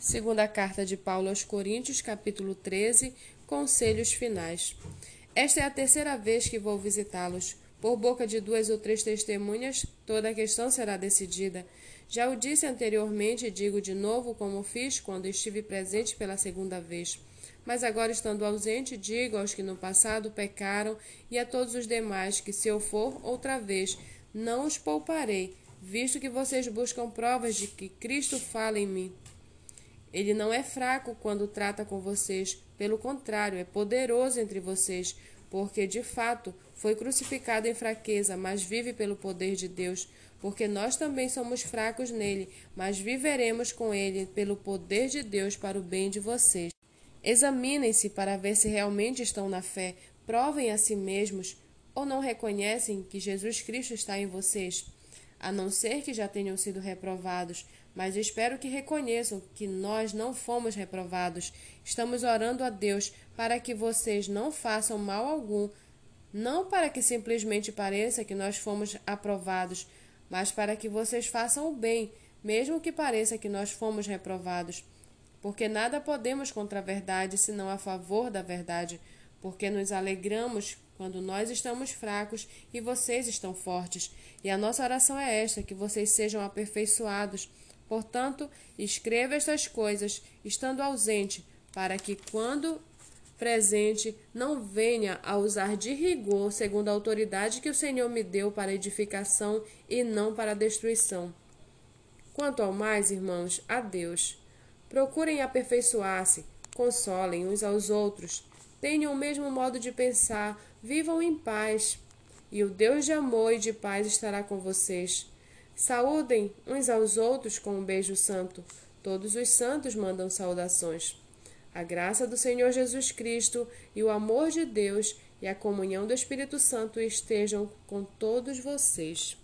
Segunda carta de Paulo aos Coríntios, capítulo 13, conselhos finais. Esta é a terceira vez que vou visitá-los. Por boca de duas ou três testemunhas, toda a questão será decidida. Já o disse anteriormente e digo de novo como fiz quando estive presente pela segunda vez. Mas agora, estando ausente, digo aos que no passado pecaram e a todos os demais que, se eu for outra vez, não os pouparei, visto que vocês buscam provas de que Cristo fala em mim. Ele não é fraco quando trata com vocês, pelo contrário, é poderoso entre vocês, porque de fato foi crucificado em fraqueza, mas vive pelo poder de Deus. Porque nós também somos fracos nele, mas viveremos com ele pelo poder de Deus para o bem de vocês. Examinem-se para ver se realmente estão na fé, provem a si mesmos ou não reconhecem que Jesus Cristo está em vocês, a não ser que já tenham sido reprovados mas espero que reconheçam que nós não fomos reprovados. Estamos orando a Deus para que vocês não façam mal algum, não para que simplesmente pareça que nós fomos aprovados, mas para que vocês façam o bem, mesmo que pareça que nós fomos reprovados. Porque nada podemos contra a verdade senão a favor da verdade, porque nos alegramos quando nós estamos fracos e vocês estão fortes. E a nossa oração é esta: que vocês sejam aperfeiçoados Portanto, escreva estas coisas, estando ausente, para que, quando presente, não venha a usar de rigor, segundo a autoridade que o Senhor me deu para edificação e não para destruição. Quanto ao mais, irmãos, a Deus. Procurem aperfeiçoar-se, consolem uns aos outros, tenham o mesmo modo de pensar, vivam em paz. E o Deus de amor e de paz estará com vocês. Saúdem uns aos outros com um beijo santo. Todos os santos mandam saudações. A graça do Senhor Jesus Cristo e o amor de Deus e a comunhão do Espírito Santo estejam com todos vocês.